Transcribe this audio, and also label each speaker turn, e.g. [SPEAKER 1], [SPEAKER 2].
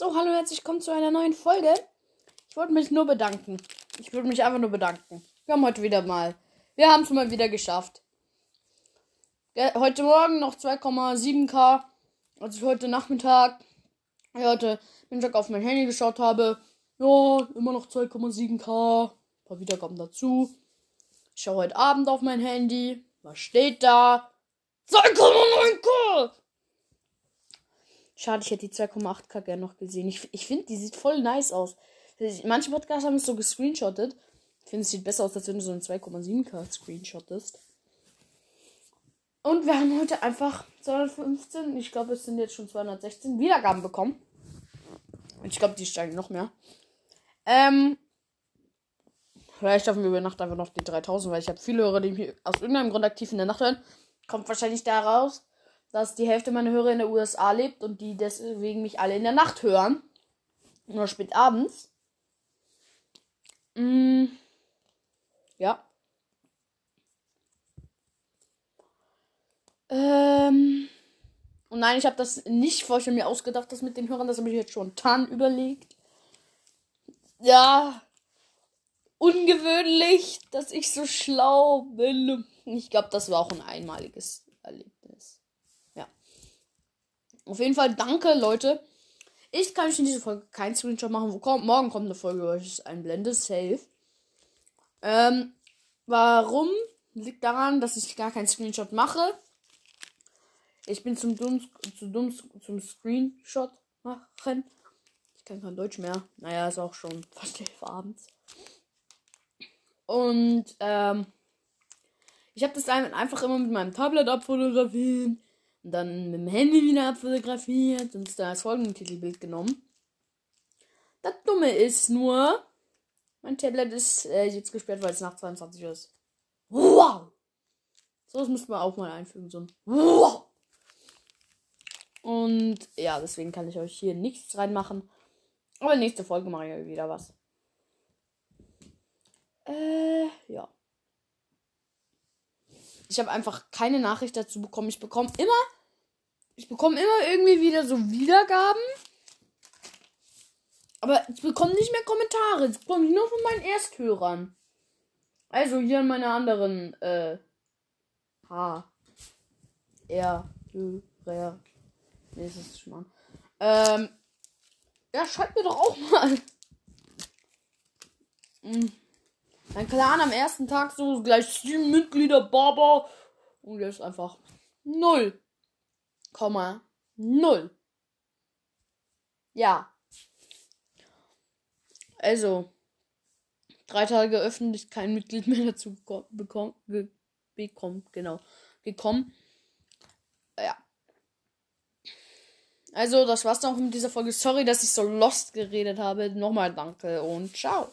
[SPEAKER 1] So, hallo, herzlich willkommen zu einer neuen Folge. Ich wollte mich nur bedanken. Ich würde mich einfach nur bedanken. Wir haben heute wieder mal. Wir haben es mal wieder geschafft. Heute Morgen noch 2,7k. Als ich heute Nachmittag, heute Mittag auf mein Handy geschaut habe. Ja, immer noch 2,7k. Ein paar Wiedergaben dazu. Ich schaue heute Abend auf mein Handy. Was steht da? 2,9k! Schade, ich hätte die 2,8k gerne noch gesehen. Ich, ich finde, die sieht voll nice aus. Manche Podcasts haben es so gescreenshottet. Ich finde, es sieht besser aus, als wenn du so ein 2,7k screenshottest. Und wir haben heute einfach 215, ich glaube, es sind jetzt schon 216 Wiedergaben bekommen. Und ich glaube, die steigen noch mehr. Ähm, vielleicht schaffen wir über Nacht einfach noch die 3000, weil ich habe viele Hörer, die mich aus irgendeinem Grund aktiv in der Nacht hören. Kommt wahrscheinlich daraus, dass die Hälfte meiner Hörer in der USA lebt und die deswegen mich alle in der Nacht hören. Nur spät abends. Mm, ja. Ähm. Und nein, ich habe das nicht vorher mir ausgedacht, das mit den Hörern. Das habe ich jetzt schon tan überlegt. Ja. Ungewöhnlich, dass ich so schlau bin. Ich glaube, das war auch ein einmaliges Erlebnis. Auf jeden Fall danke, Leute. Ich kann in dieser Folge keinen Screenshot machen. Kommt, morgen kommt eine Folge, wo ich einblende. Safe. Ähm, warum? Liegt daran, dass ich gar keinen Screenshot mache. Ich bin zum dumm, zu dumm zum Screenshot machen. Ich kann kein Deutsch mehr. Naja, ist auch schon fast elf abends. Und ähm, ich habe das einfach immer mit meinem Tablet abfotografiert und dann mit dem Handy wieder abfotografiert und da als Folgentitelbild genommen. Das Dumme ist nur, mein Tablet ist äh, jetzt gesperrt, weil es nach 22 Uhr ist. Wow! So, das müsste man auch mal einfügen, so ein Wow! Und ja, deswegen kann ich euch hier nichts reinmachen. Aber nächste Folge mache ich wieder was. Äh, ja. Ich habe einfach keine Nachricht dazu bekommen. Ich bekomme immer ich bekomme immer irgendwie wieder so Wiedergaben. Aber ich bekomme nicht mehr Kommentare. Das bekomme ich nur von meinen Ersthörern. Also hier an meine anderen, äh, H. R. Hörer. Nee, das ist schon an. Ähm, ja, schreibt mir doch auch mal. Hm. Mein Clan am ersten Tag so gleich sieben Mitglieder, Baba. Und jetzt einfach null. 0. Ja. Also, drei Tage ist kein Mitglied mehr dazu bekommen, bekommen, genau, gekommen. Ja. Also, das war's dann auch mit dieser Folge. Sorry, dass ich so lost geredet habe. Nochmal danke und ciao.